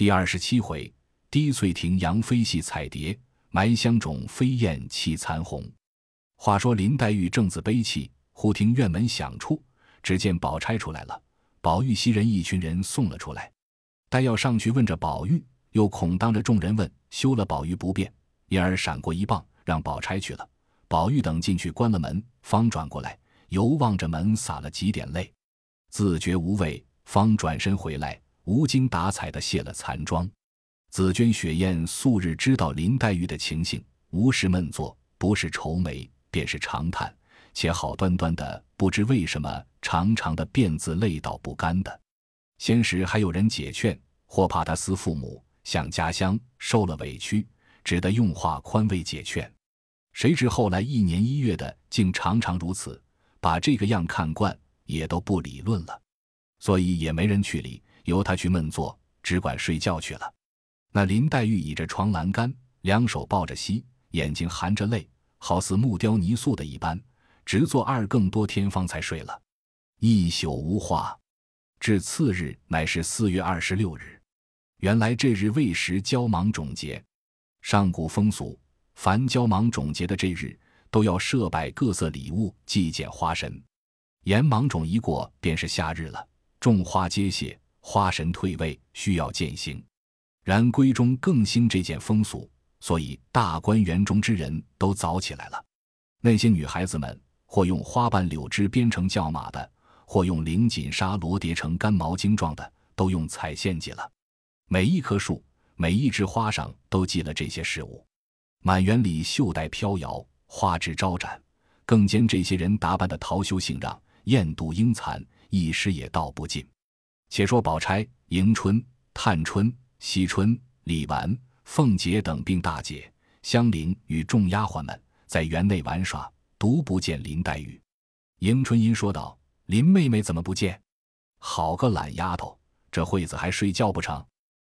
第二十七回，滴翠亭杨妃戏彩蝶，埋香冢飞燕泣残红。话说林黛玉正自悲泣，忽听院门响处，只见宝钗出来了，宝玉袭人一群人送了出来。待要上去问着宝玉，又恐当着众人问，休了宝玉不便，因而闪过一棒，让宝钗去了。宝玉等进去关了门，方转过来，犹望着门洒了几点泪，自觉无味，方转身回来，无精打采的卸了残妆。紫鹃、雪雁素日知道林黛玉的情形，无事闷坐，不是愁眉，便是长叹，且好端端的，不知为什么长长的辫子累到不干的。先时还有人解劝，或怕他思父母，想家乡，受了委屈，只得用话宽慰解劝。谁知后来一年一月的，竟常常如此，把这个样看惯，也都不理论了，所以也没人去理，由他去闷坐，只管睡觉去了。那林黛玉倚着床栏杆，两手抱着膝，眼睛含着泪，好似木雕泥塑的一般，直坐二更多天方才睡了，一宿无话。至次日，乃是四月二十六日，原来这日未时交芒种节，上古风俗。凡交芒种节的这日，都要设摆各色礼物祭奠花神。沿芒种一过，便是夏日了，种花皆谢，花神退位，需要践行。然闺中更兴这件风俗，所以大观园中之人都早起来了。那些女孩子们，或用花瓣柳枝编成轿马的，或用绫锦纱罗叠成干毛巾状的，都用彩线系了。每一棵树，每一枝花上都系了这些事物。满园里绣带飘摇，花枝招展，更兼这些人打扮的桃羞杏让，艳妒英残，一时也道不尽。且说宝钗、迎春、探春、惜春、李纨、凤姐等并大姐、香菱与众丫鬟们在园内玩耍，独不见林黛玉。迎春因说道：“林妹妹怎么不见？好个懒丫头，这会子还睡觉不成？”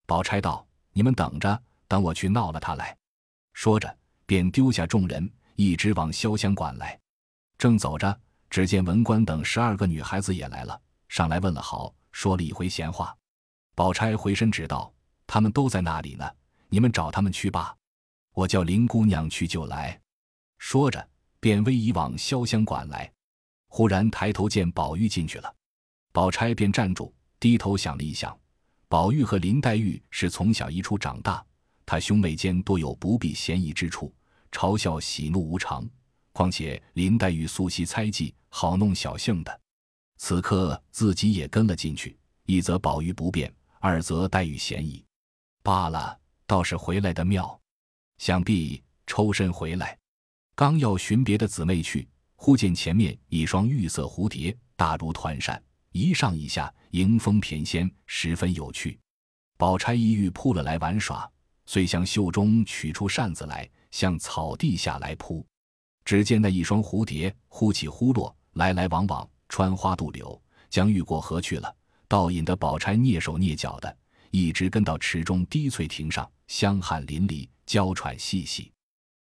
宝钗道：“你们等着，等我去闹了她来。”说着，便丢下众人，一直往潇湘馆来。正走着，只见文官等十二个女孩子也来了，上来问了好，说了一回闲话。宝钗回身指道：“他们都在那里呢，你们找他们去吧。我叫林姑娘去就来。”说着，便微移往潇湘馆来。忽然抬头见宝玉进去了，宝钗便站住，低头想了一想，宝玉和林黛玉是从小一处长大。他兄妹间多有不必嫌疑之处，嘲笑喜怒无常。况且林黛玉素习猜忌，好弄小性的，此刻自己也跟了进去，一则宝玉不便，二则黛玉嫌疑。罢了，倒是回来的妙。想必抽身回来，刚要寻别的姊妹去，忽见前面一双玉色蝴蝶，大如团扇，一上一下，迎风翩跹，十分有趣。宝钗一遇扑了来玩耍。遂向袖中取出扇子来，向草地下来扑。只见那一双蝴蝶忽起忽落，来来往往，穿花渡柳，将欲过河去了。倒引得宝钗蹑手蹑脚的，一直跟到池中滴翠亭上，香汗淋漓，娇喘细细。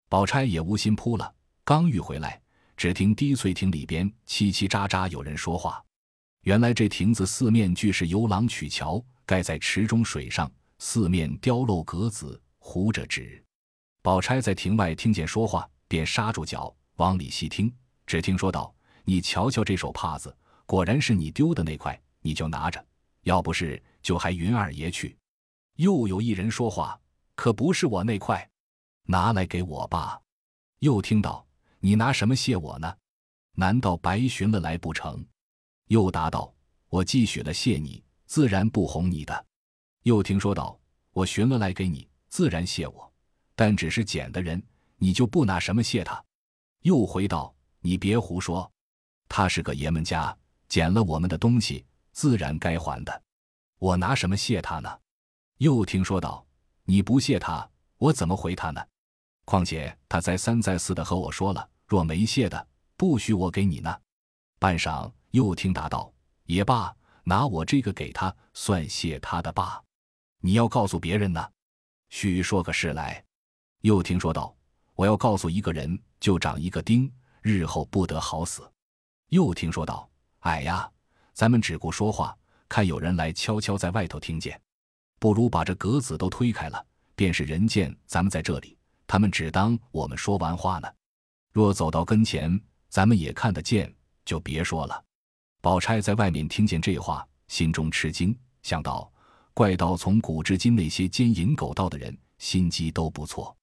宝钗也无心扑了，刚欲回来，只听滴翠亭里边叽叽喳喳有人说话。原来这亭子四面俱是游廊曲桥，盖在池中水上。四面雕镂格子，糊着纸。宝钗在亭外听见说话，便刹住脚，往里细听。只听说道：“你瞧瞧这手帕子，果然是你丢的那块，你就拿着。要不是，就还云二爷去。”又有一人说话：“可不是我那块，拿来给我吧。”又听到：“你拿什么谢我呢？难道白寻了来不成？”又答道：“我既许了谢你，自然不哄你的。”又听说道：“我寻了来给你，自然谢我；但只是捡的人，你就不拿什么谢他。”又回道：“你别胡说，他是个爷们家，捡了我们的东西，自然该还的。我拿什么谢他呢？”又听说道：“你不谢他，我怎么回他呢？况且他再三再四的和我说了，若没谢的，不许我给你呢。”半晌，又听答道：“也罢，拿我这个给他，算谢他的罢。”你要告诉别人呢，须说个事来。又听说道，我要告诉一个人，就长一个钉，日后不得好死。又听说道，哎呀，咱们只顾说话，看有人来悄悄在外头听见。不如把这格子都推开了，便是人见咱们在这里，他们只当我们说完话呢。若走到跟前，咱们也看得见，就别说了。宝钗在外面听见这话，心中吃惊，想到怪道从古至今那些奸淫狗盗的人心机都不错，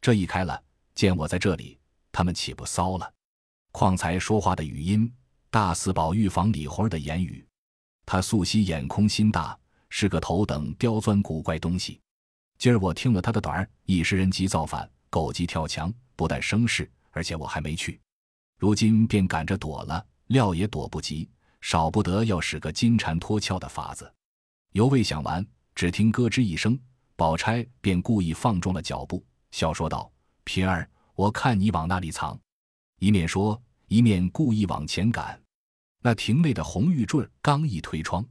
这一开了，见我在这里，他们岂不骚了？况才说话的语音，大四宝玉房李花儿的言语。他素昔眼空心大，是个头等刁钻古怪东西。今儿我听了他的短儿，一时人急造反，狗急跳墙，不但生事，而且我还没去。如今便赶着躲了，料也躲不及，少不得要使个金蝉脱壳的法子。犹未想完，只听咯吱一声，宝钗便故意放重了脚步，笑说道：“平儿，我看你往那里藏。”一面说，一面故意往前赶。那亭内的红玉坠刚一推窗，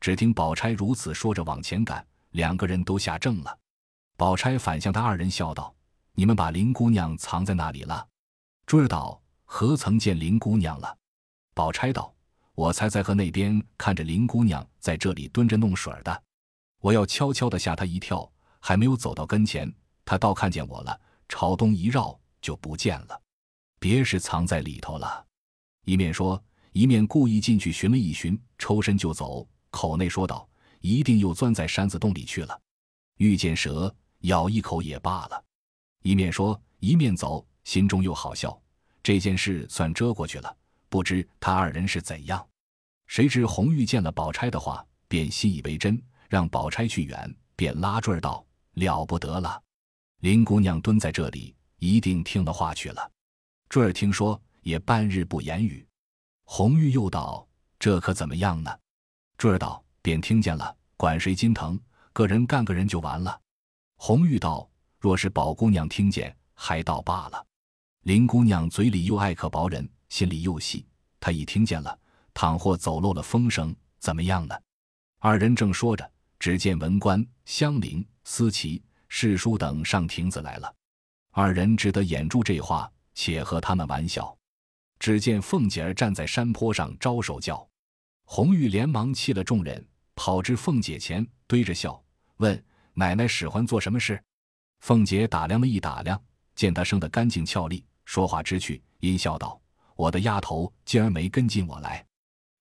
只听宝钗如此说着往前赶，两个人都吓怔了。宝钗反向他二人笑道：“你们把林姑娘藏在哪里了？”坠儿道：“何曾见林姑娘了？”宝钗道：“我才在和那边看着林姑娘在这里蹲着弄水的，我要悄悄的吓她一跳，还没有走到跟前，她倒看见我了，朝东一绕就不见了，别是藏在里头了。”一面说。一面故意进去寻了一寻，抽身就走，口内说道：“一定又钻在山子洞里去了。遇见蛇，咬一口也罢了。”一面说，一面走，心中又好笑。这件事算遮过去了，不知他二人是怎样。谁知红玉见了宝钗的话，便信以为真，让宝钗去远，便拉坠儿道：“了不得了，林姑娘蹲在这里，一定听了话去了。”坠儿听说，也半日不言语。红玉又道：“这可怎么样呢？”坠儿道：“便听见了，管谁心疼，个人干个人就完了。”红玉道：“若是宝姑娘听见，还倒罢了。林姑娘嘴里又爱可薄人，心里又细，她已听见了，倘或走漏了风声，怎么样呢？”二人正说着，只见文官、香菱、思琪、世书等上亭子来了，二人只得掩住这话，且和他们玩笑。只见凤姐儿站在山坡上招手叫，红玉连忙弃了众人，跑至凤姐前，堆着笑问：“奶奶使唤做什么事？”凤姐打量了一打量，见她生得干净俏丽，说话知趣，阴笑道：“我的丫头今儿没跟进我来，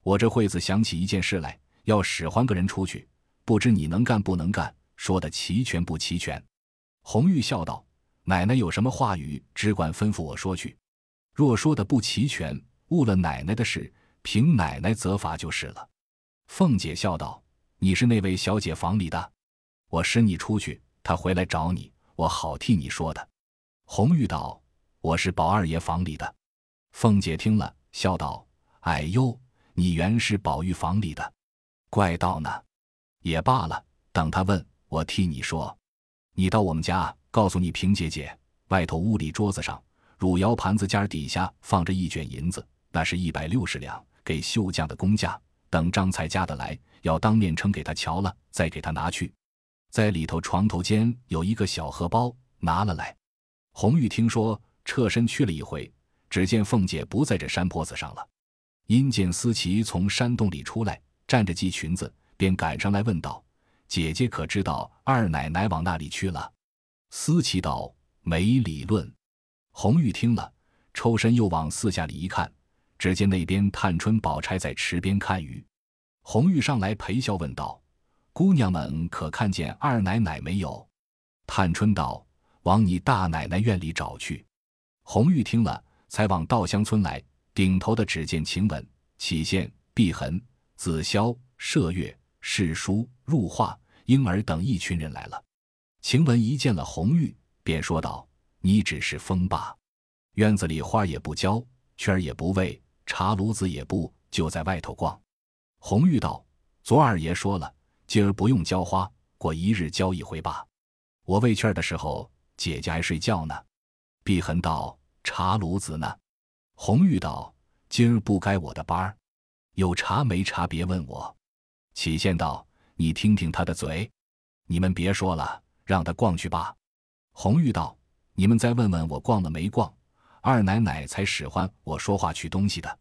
我这会子想起一件事来，要使唤个人出去，不知你能干不能干？说的齐全不齐全？”红玉笑道：“奶奶有什么话语，只管吩咐我说去。”若说的不齐全，误了奶奶的事，凭奶奶责罚就是了。凤姐笑道：“你是那位小姐房里的，我使你出去，她回来找你，我好替你说的。”红玉道：“我是宝二爷房里的。”凤姐听了，笑道：“哎呦，你原是宝玉房里的，怪道呢。也罢了，等他问我替你说。你到我们家，告诉你平姐姐，外头屋里桌子上。”汝窑盘子尖底下放着一卷银子，那是一百六十两，给绣匠的工价。等张才家的来，要当面称给他瞧了，再给他拿去。在里头床头间有一个小荷包，拿了来。红玉听说，侧身去了一回，只见凤姐不在这山坡子上了。因见思琪从山洞里出来，站着系裙子，便赶上来问道：“姐姐可知道二奶奶往那里去了？”思琪道：“没理论。”红玉听了，抽身又往四下里一看，只见那边探春、宝钗在池边看鱼。红玉上来陪笑问道：“姑娘们可看见二奶奶没有？”探春道：“往你大奶奶院里找去。”红玉听了，才往稻香村来，顶头的只见晴雯、启宪、碧痕、紫霄、麝月、世书、入画、婴儿等一群人来了。晴雯一见了红玉，便说道。你只是风罢，院子里花也不浇，圈儿也不喂，茶炉子也不，就在外头逛。红玉道：“昨二爷说了，今儿不用浇花，过一日浇一回罢。我喂雀儿的时候，姐姐还睡觉呢。”碧痕道：“茶炉子呢？”红玉道：“今儿不该我的班儿，有茶没茶别问我。”启宪道：“你听听他的嘴，你们别说了，让他逛去吧。”红玉道。你们再问问我逛了没逛，二奶奶才使唤我说话取东西的。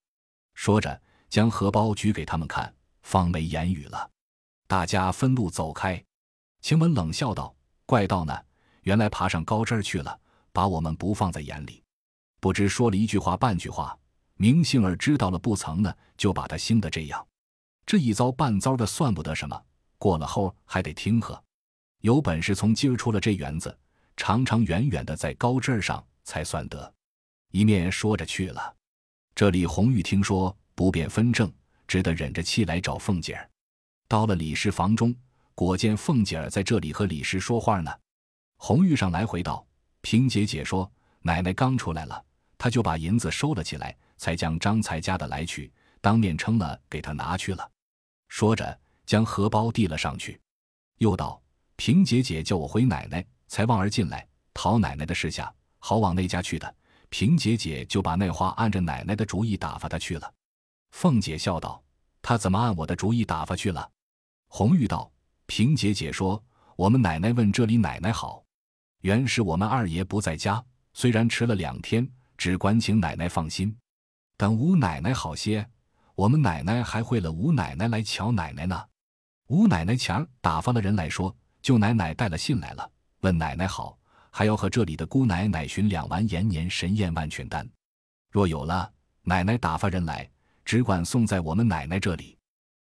说着，将荷包举给他们看，方没言语了。大家分路走开。晴雯冷笑道：“怪道呢，原来爬上高枝儿去了，把我们不放在眼里。不知说了一句话半句话，明杏儿知道了不曾呢，就把他兴得这样。这一遭半遭的算不得什么，过了后还得听呵。有本事从今儿出了这园子，长长远远的在高枝儿上才算得。”一面说着去了。这里红玉听说不便分正，只得忍着气来找凤姐儿。到了李氏房中，果见凤姐儿在这里和李氏说话呢。红玉上来回道：“平姐姐说，奶奶刚出来了，她就把银子收了起来，才将张才家的来取，当面称了，给她拿去了。”说着，将荷包递了上去，又道：“平姐姐叫我回奶奶，才望儿进来讨奶奶的事下，好往那家去的。平姐姐就把那话按着奶奶的主意打发他去了。”凤姐笑道：“他怎么按我的主意打发去了？”红玉道：“平姐姐说，我们奶奶问这里奶奶好，原是我们二爷不在家，虽然迟了两天，只管请奶奶放心。等吴奶奶好些，我们奶奶还会了吴奶奶来瞧奶奶呢。吴奶奶前儿打发了人来说，舅奶奶带了信来了，问奶奶好，还要和这里的姑奶奶寻两丸延年神验万全丹。若有了，奶奶打发人来，只管送在我们奶奶这里。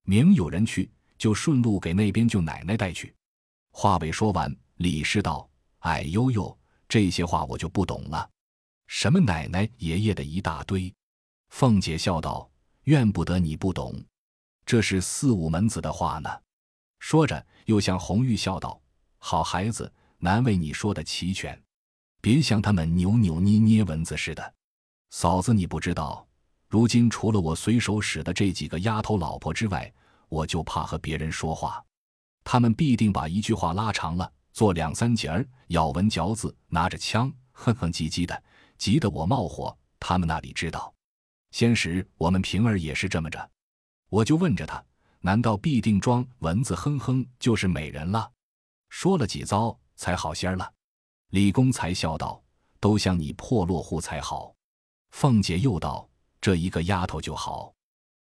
明有人去。”就顺路给那边舅奶奶带去。话未说完，李氏道：“哎呦呦，这些话我就不懂了。什么奶奶爷爷的一大堆。”凤姐笑道：“怨不得你不懂，这是四五门子的话呢。”说着，又向红玉笑道：“好孩子，难为你说的齐全，别像他们扭扭捏捏蚊子似的。嫂子，你不知道，如今除了我随手使的这几个丫头老婆之外。”我就怕和别人说话，他们必定把一句话拉长了，做两三节儿，咬文嚼字，拿着枪，哼哼唧唧的，急得我冒火。他们那里知道，先时我们平儿也是这么着，我就问着他，难道必定装蚊子哼哼就是美人了？说了几遭才好些儿了。李公才笑道：“都像你破落户才好。”凤姐又道：“这一个丫头就好，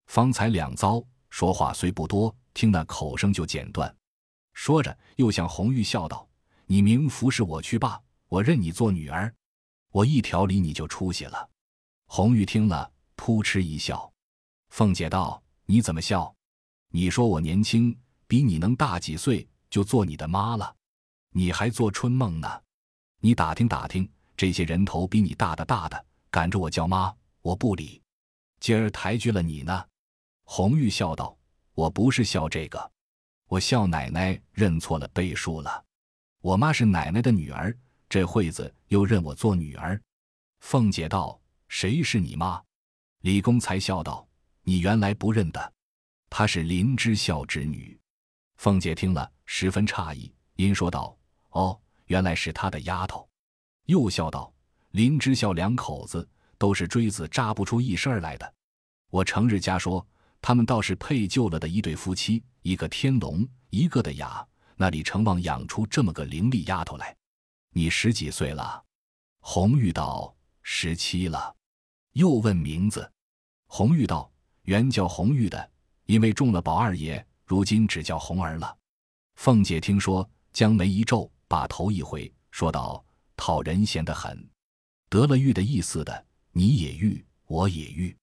方才两遭。”说话虽不多，听那口声就剪断。说着，又向红玉笑道：“你明服侍我去罢，我认你做女儿，我一条理你就出息了。”红玉听了，扑哧一笑。凤姐道：“你怎么笑？你说我年轻，比你能大几岁，就做你的妈了，你还做春梦呢？你打听打听，这些人头比你大的大的，赶着我叫妈，我不理，今儿抬举了你呢。”红玉笑道：“我不是笑这个，我笑奶奶认错了辈数了。我妈是奶奶的女儿，这会子又认我做女儿。”凤姐道：“谁是你妈？”李公才笑道：“你原来不认得，她是林之孝之女。”凤姐听了十分诧异，因说道：“哦，原来是他的丫头。”又笑道：“林之孝两口子都是锥子扎不出一身来的。我成日家说。”他们倒是配就了的一对夫妻，一个天龙，一个的雅，那里成望养出这么个伶俐丫头来？你十几岁了？红玉道：十七了。又问名字，红玉道：原叫红玉的，因为中了宝二爷，如今只叫红儿了。凤姐听说，将眉一皱，把头一回，说道：讨人嫌的很。得了玉的意思的，你也玉，我也玉。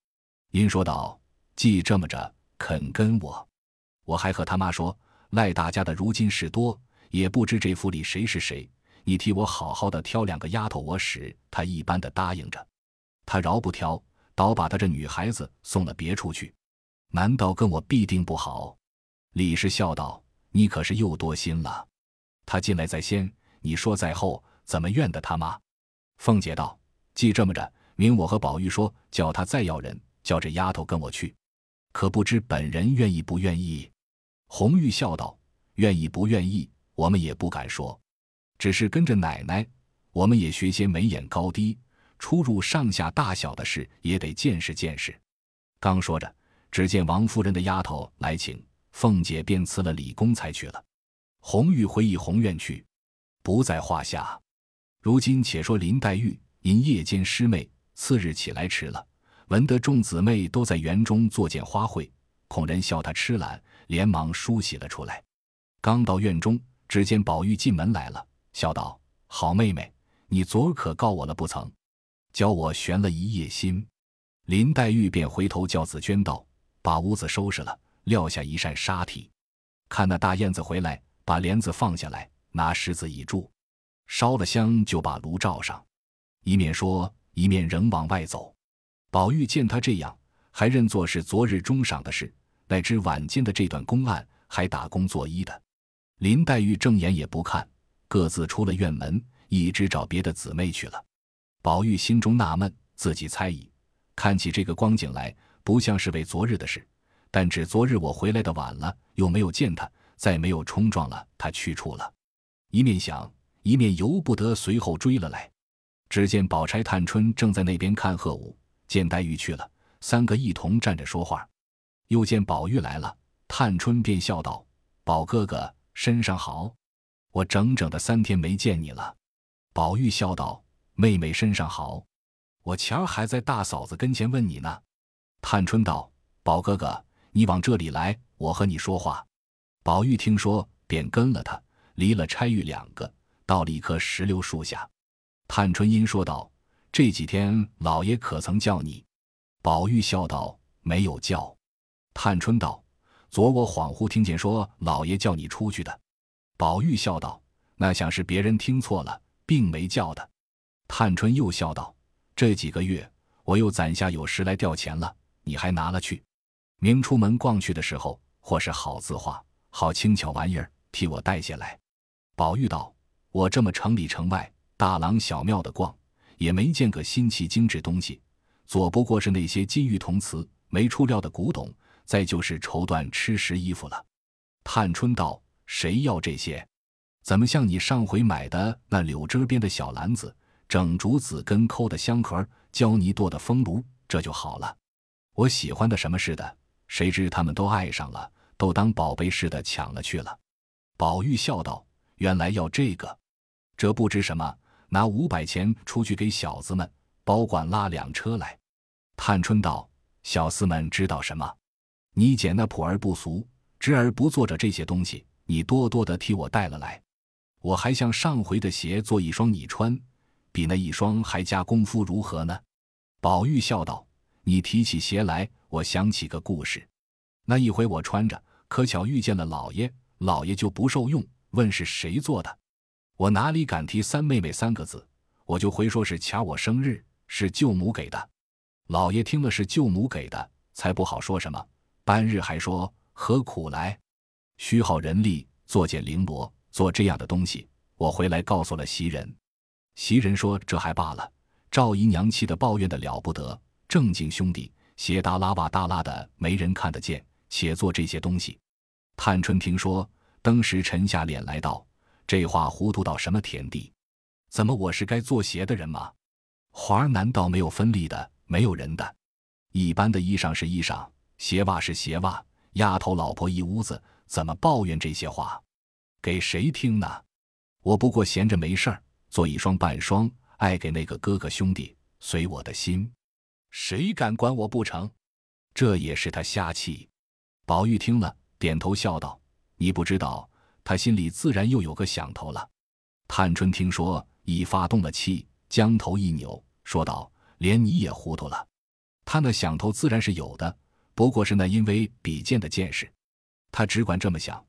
因说道。既这么着肯跟我，我还和他妈说赖大家的如今事多，也不知这府里谁是谁。你替我好好的挑两个丫头我使，他一般的答应着。他饶不挑，倒把他这女孩子送了别处去。难道跟我必定不好？李氏笑道：“你可是又多心了。他进来在先，你说在后，怎么怨得他妈？”凤姐道：“既这么着，明我和宝玉说，叫他再要人，叫这丫头跟我去。”可不知本人愿意不愿意？红玉笑道：“愿意不愿意，我们也不敢说，只是跟着奶奶，我们也学些眉眼高低、出入上下大小的事，也得见识见识。”刚说着，只见王夫人的丫头来请，凤姐便辞了李公才去了。红玉回忆红院去，不在话下。如今且说林黛玉因夜间失寐，次日起来迟了。闻得众姊妹都在园中作见花卉，恐人笑她痴懒，连忙梳洗了出来。刚到院中，只见宝玉进门来了，笑道：“好妹妹，你昨儿可告我了不曾？教我悬了一夜心。”林黛玉便回头叫紫娟道：“把屋子收拾了，撂下一扇纱屉。看那大燕子回来，把帘子放下来，拿石子倚住，烧了香，就把炉罩上。”一面说，一面仍往外走。宝玉见他这样，还认作是昨日中晌的事，乃知晚间的这段公案还打工作揖的。林黛玉正眼也不看，各自出了院门，一直找别的姊妹去了。宝玉心中纳闷，自己猜疑，看起这个光景来，不像是为昨日的事。但只昨日我回来的晚了，又没有见他，再没有冲撞了他去处了。一面想，一面由不得随后追了来。只见宝钗、探春正在那边看鹤舞，见黛玉去了，三个一同站着说话。又见宝玉来了，探春便笑道：“宝哥哥。”身上好，我整整的三天没见你了。宝玉笑道：“妹妹身上好，我前儿还在大嫂子跟前问你呢。”探春道：“宝哥哥，你往这里来，我和你说话。”宝玉听说，便跟了他，离了钗玉两个，到了一棵石榴树下。探春因说道：“这几天老爷可曾叫你？”宝玉笑道：“没有叫。”探春道。昨我恍惚听见说老爷叫你出去的，宝玉笑道：“那想是别人听错了，并没叫的。”探春又笑道：“这几个月我又攒下有时来调钱了，你还拿了去。明出门逛去的时候，或是好字画、好轻巧玩意儿，替我带下来。”宝玉道：“我这么城里城外、大郎小庙的逛，也没见个新奇精致东西，左不过是那些金玉铜瓷、没出料的古董。”再就是绸缎吃食衣服了。探春道：“谁要这些？怎么像你上回买的那柳枝边的小篮子、整竹子根扣的香盒、胶泥做的风炉，这就好了。我喜欢的什么似的，谁知他们都爱上了，都当宝贝似的抢了去了。”宝玉笑道：“原来要这个，这不知什么，拿五百钱出去给小子们保管拉两车来。”探春道：“小厮们知道什么？”你捡那朴而不俗、直而不做着这些东西，你多多的替我带了来，我还像上回的鞋做一双你穿，比那一双还加功夫，如何呢？宝玉笑道：“你提起鞋来，我想起个故事。那一回我穿着，可巧遇见了老爷，老爷就不受用，问是谁做的，我哪里敢提三妹妹三个字，我就回说是掐我生日，是舅母给的。老爷听了是舅母给的，才不好说什么。”半日还说何苦来，虚耗人力做件绫罗，做这样的东西。我回来告诉了袭人，袭人说这还罢了。赵姨娘气得抱怨的了不得，正经兄弟鞋耷拉袜耷拉的，没人看得见，且做这些东西。探春听说，当时沉下脸来道：“这话糊涂到什么田地？怎么我是该做鞋的人吗？花儿难道没有分例的，没有人的？一般的衣裳是衣裳。”鞋袜是鞋袜，丫头老婆一屋子，怎么抱怨这些话？给谁听呢？我不过闲着没事儿，做一双半双，爱给那个哥哥兄弟，随我的心，谁敢管我不成？这也是他瞎气。宝玉听了，点头笑道：“你不知道，他心里自然又有个想头了。”探春听说，已发动了气，将头一扭，说道：“连你也糊涂了。他那想头自然是有的。”不过是那因为比剑的见识，他只管这么想，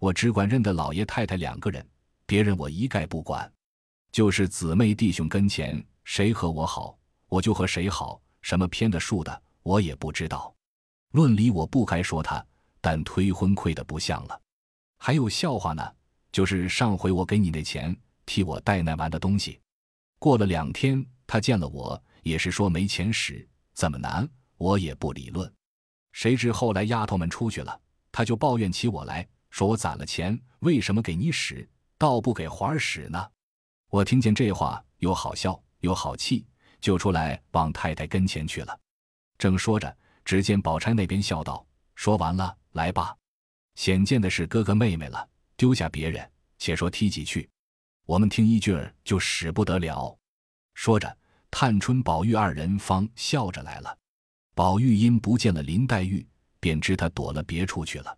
我只管认得老爷太太两个人，别人我一概不管。就是姊妹弟兄跟前，谁和我好，我就和谁好。什么偏的竖的，我也不知道。论理我不该说他，但推婚亏的不像了。还有笑话呢，就是上回我给你那钱，替我带那玩的东西，过了两天，他见了我，也是说没钱使，怎么难，我也不理论。谁知后来丫头们出去了，他就抱怨起我来，说我攒了钱，为什么给你使，倒不给环儿使呢？我听见这话，又好笑又好气，就出来往太太跟前去了。正说着，只见宝钗那边笑道：“说完了，来吧。显见的是哥哥妹妹了，丢下别人，且说踢几句，我们听一句儿就使不得了。”说着，探春、宝玉二人方笑着来了。宝玉因不见了林黛玉，便知她躲了别处去了。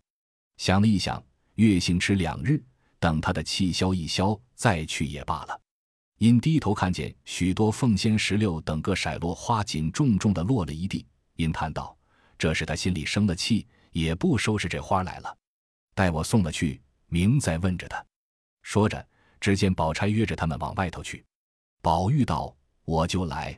想了一想，月行迟两日，等他的气消一消，再去也罢了。因低头看见许多凤仙、石榴等个色落花锦重重的落了一地，因叹道：“这是他心里生了气，也不收拾这花来了。待我送了去，明再问着他。”说着，只见宝钗约着他们往外头去。宝玉道：“我就来。”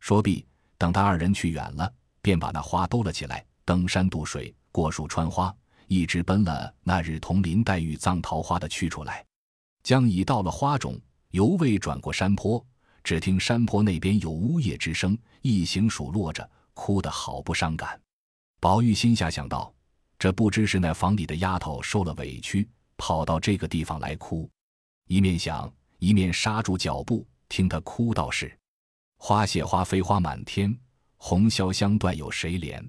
说毕，等他二人去远了，便把那花兜了起来，登山渡水，过树穿花，一直奔了那日同林黛玉葬桃花的去处来。将已到了花冢。犹未转过山坡，只听山坡那边有呜咽之声，一行数落着，哭得好不伤感。宝玉心下想到：这不知是那房里的丫头受了委屈，跑到这个地方来哭。一面想，一面刹住脚步，听他哭道：“是花谢花飞花满天，红绡香断有谁怜？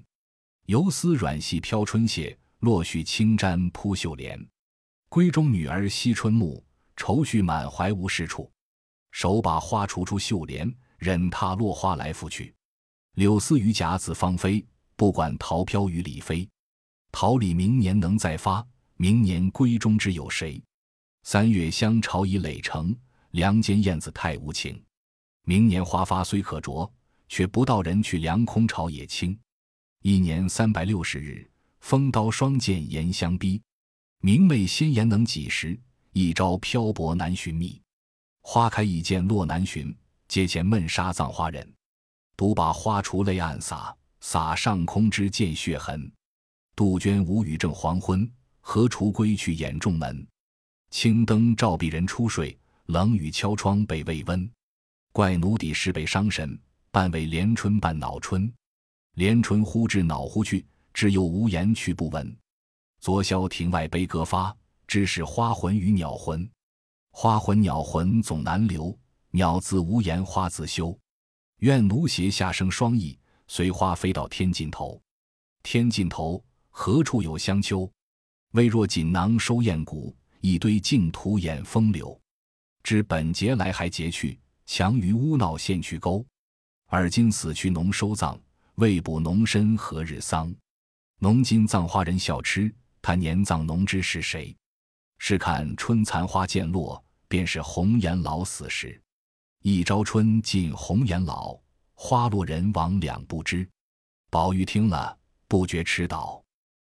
游丝软细飘春榭，落絮轻沾扑绣帘。闺中女儿惜春暮。”愁绪满怀无是处，手把花锄出绣帘，任它落花来复去。柳丝于甲子芳菲，不管桃飘于李飞。桃李明年能再发，明年闺中知有谁？三月香巢已垒成，梁间燕子太无情。明年花发虽可着，却不到人去凉空巢也清。一年三百六十日，风刀霜剑严相逼。明媚鲜颜能几时？一朝漂泊难寻觅，花开已见落难寻。阶前闷杀葬花人，独把花锄泪暗洒，洒上空枝见血痕。杜鹃无语正黄昏，何处归去掩重门？青灯照壁人初睡，冷雨敲窗被未温。怪奴底事被伤神，半为连春半恼春。连春忽至恼忽去，只有无言去不闻。昨宵庭外悲歌发。知是花魂与鸟魂，花魂鸟魂总难留。鸟自无言，花自休。愿奴携下生双翼，随花飞到天尽头。天尽头，何处有香丘？微若锦囊收艳骨，一堆净土掩风流。知本节来还节去，强于乌闹现去钩。而今死去农收葬，未卜农身何日丧？农今葬花人笑痴，他年葬农知是谁？试看春残花渐落，便是红颜老死时。一朝春尽红颜老，花落人亡两不知。宝玉听了，不觉痴倒。